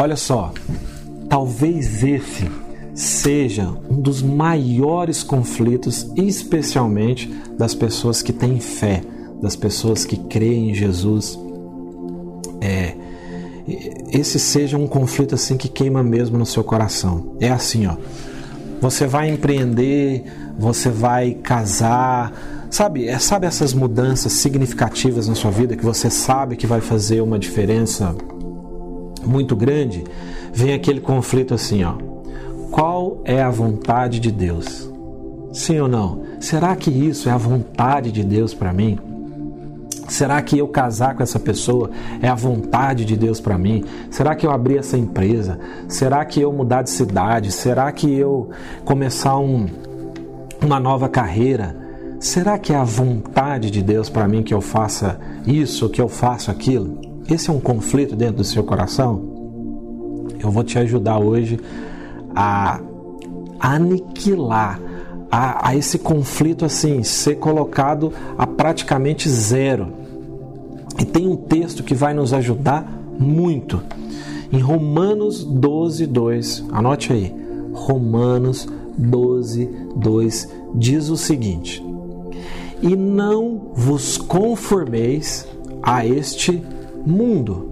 Olha só, talvez esse seja um dos maiores conflitos, especialmente das pessoas que têm fé, das pessoas que creem em Jesus. É, esse seja um conflito assim que queima mesmo no seu coração. É assim, ó. Você vai empreender, você vai casar, sabe? É, sabe essas mudanças significativas na sua vida que você sabe que vai fazer uma diferença muito grande? Vem aquele conflito assim, ó. Qual é a vontade de Deus? Sim ou não? Será que isso é a vontade de Deus para mim? Será que eu casar com essa pessoa é a vontade de Deus para mim? Será que eu abrir essa empresa? Será que eu mudar de cidade? Será que eu começar um, uma nova carreira? Será que é a vontade de Deus para mim que eu faça isso, que eu faça aquilo? Esse é um conflito dentro do seu coração? Eu vou te ajudar hoje a aniquilar a, a, esse conflito assim ser colocado a praticamente zero. E tem um texto que vai nos ajudar muito. Em Romanos 12, 2, anote aí. Romanos 12, 2 diz o seguinte: E não vos conformeis a este mundo,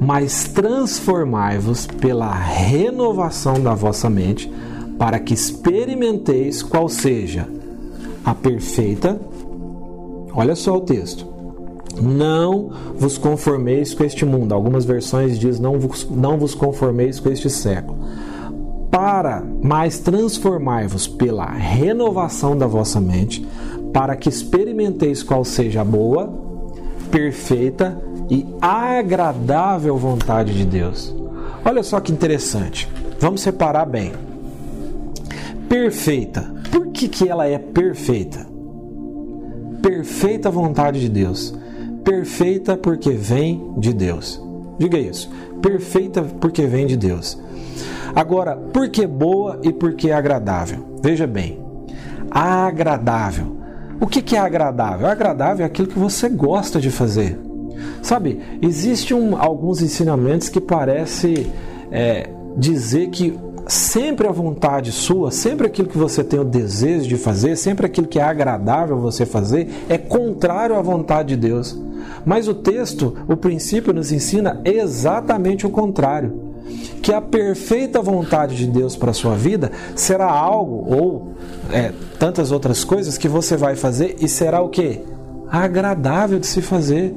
mas transformai-vos pela renovação da vossa mente, para que experimenteis qual seja a perfeita. Olha só o texto não vos conformeis com este mundo. Algumas versões diz não vos, não vos conformeis com este século. Para mais transformai-vos pela renovação da vossa mente, para que experimenteis qual seja a boa, perfeita e agradável vontade de Deus. Olha só que interessante. Vamos separar bem. Perfeita. Por que, que ela é perfeita? Perfeita vontade de Deus perfeita porque vem de Deus. Diga isso. Perfeita porque vem de Deus. Agora, por que boa e por que agradável? Veja bem. Agradável. O que é agradável? Agradável é aquilo que você gosta de fazer. Sabe, existem um, alguns ensinamentos que parece é, dizer que sempre a vontade sua, sempre aquilo que você tem o desejo de fazer, sempre aquilo que é agradável você fazer, é contrário à vontade de Deus. Mas o texto, o princípio, nos ensina exatamente o contrário. Que a perfeita vontade de Deus para a sua vida será algo, ou é, tantas outras coisas, que você vai fazer e será o que? Agradável de se fazer.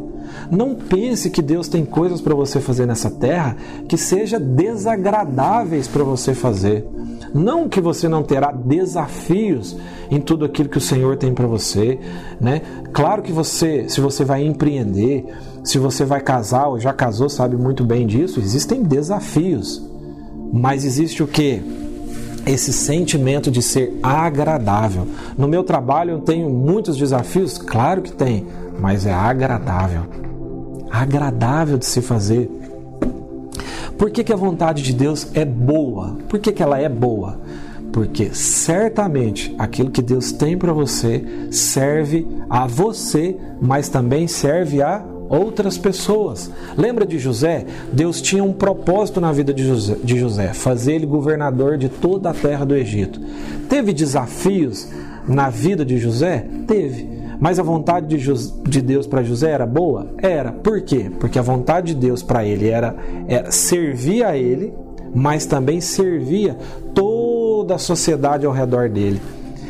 Não pense que Deus tem coisas para você fazer nessa terra que seja desagradáveis para você fazer. Não que você não terá desafios em tudo aquilo que o Senhor tem para você, né? Claro que você, se você vai empreender, se você vai casar ou já casou, sabe muito bem disso, existem desafios. Mas existe o que? Esse sentimento de ser agradável. No meu trabalho eu tenho muitos desafios? Claro que tem, mas é agradável. Agradável de se fazer. Por que, que a vontade de Deus é boa? Por que, que ela é boa? Porque certamente aquilo que Deus tem para você serve a você, mas também serve a outras pessoas. Lembra de José? Deus tinha um propósito na vida de José, de José fazer ele governador de toda a terra do Egito. Teve desafios na vida de José? Teve. Mas a vontade de, de Deus para José era boa? Era. Por quê? Porque a vontade de Deus para ele era, era servir a ele, mas também servia toda a sociedade ao redor dele.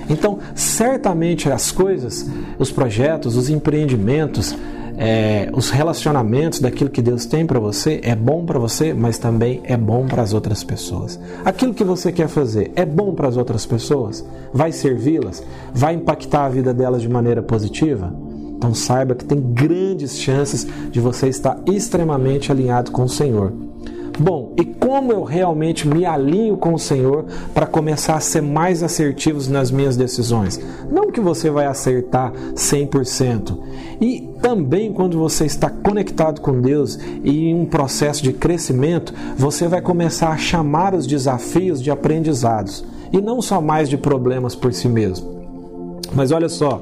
Então, certamente as coisas, os projetos, os empreendimentos, é, os relacionamentos daquilo que Deus tem para você é bom para você, mas também é bom para as outras pessoas. Aquilo que você quer fazer é bom para as outras pessoas? Vai servi-las? Vai impactar a vida delas de maneira positiva? Então saiba que tem grandes chances de você estar extremamente alinhado com o Senhor. Bom, e como eu realmente me alinho com o Senhor para começar a ser mais assertivos nas minhas decisões? Não que você vai acertar 100%. E também quando você está conectado com Deus e em um processo de crescimento, você vai começar a chamar os desafios de aprendizados e não só mais de problemas por si mesmo. Mas olha só,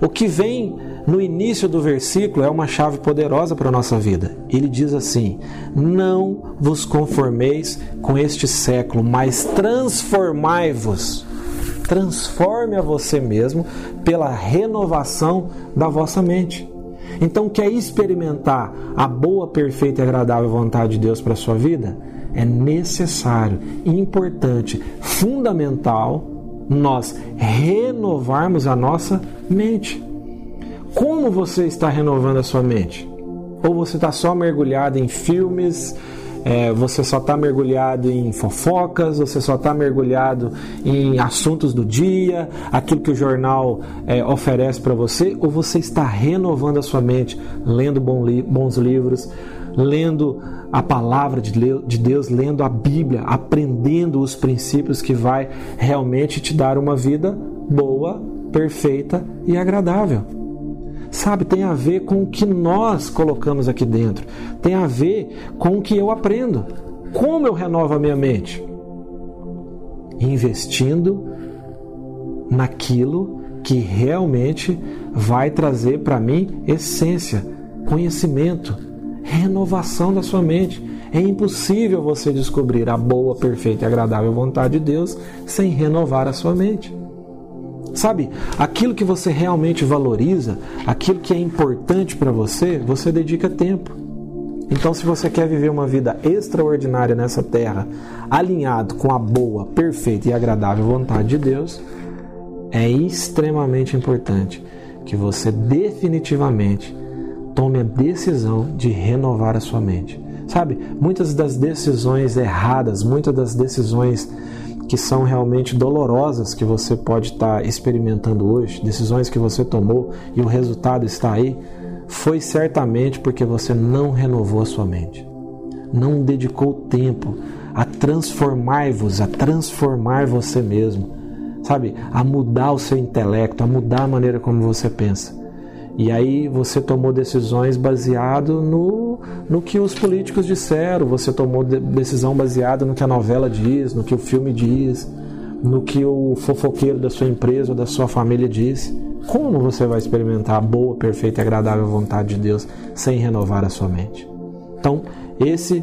o que vem no início do versículo é uma chave poderosa para a nossa vida. Ele diz assim: Não vos conformeis com este século, mas transformai-vos. Transforme a você mesmo pela renovação da vossa mente. Então, quer experimentar a boa, perfeita e agradável vontade de Deus para a sua vida? É necessário, importante, fundamental nós renovarmos a nossa mente. Como você está renovando a sua mente? Ou você está só mergulhado em filmes, é, você só está mergulhado em fofocas, você só está mergulhado em assuntos do dia, aquilo que o jornal é, oferece para você, ou você está renovando a sua mente, lendo bons livros, lendo a palavra de Deus, lendo a Bíblia, aprendendo os princípios que vai realmente te dar uma vida boa, perfeita e agradável sabe, tem a ver com o que nós colocamos aqui dentro, tem a ver com o que eu aprendo. Como eu renovo a minha mente? Investindo naquilo que realmente vai trazer para mim essência, conhecimento, renovação da sua mente. É impossível você descobrir a boa, perfeita e agradável vontade de Deus sem renovar a sua mente. Sabe, aquilo que você realmente valoriza, aquilo que é importante para você, você dedica tempo. Então, se você quer viver uma vida extraordinária nessa terra, alinhado com a boa, perfeita e agradável vontade de Deus, é extremamente importante que você definitivamente tome a decisão de renovar a sua mente. Sabe, muitas das decisões erradas, muitas das decisões que são realmente dolorosas que você pode estar experimentando hoje, decisões que você tomou e o resultado está aí, foi certamente porque você não renovou a sua mente, não dedicou tempo a transformar-vos, a transformar você mesmo, sabe, a mudar o seu intelecto, a mudar a maneira como você pensa. E aí você tomou decisões baseado no, no que os políticos disseram, você tomou decisão baseada no que a novela diz, no que o filme diz, no que o fofoqueiro da sua empresa ou da sua família diz. Como você vai experimentar a boa, perfeita e agradável vontade de Deus sem renovar a sua mente? Então, esse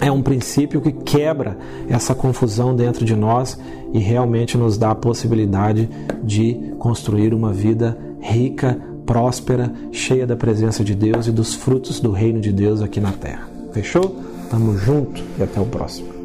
é um princípio que quebra essa confusão dentro de nós e realmente nos dá a possibilidade de construir uma vida rica, próspera, cheia da presença de Deus e dos frutos do reino de Deus aqui na terra. Fechou? Tamo junto e até o próximo.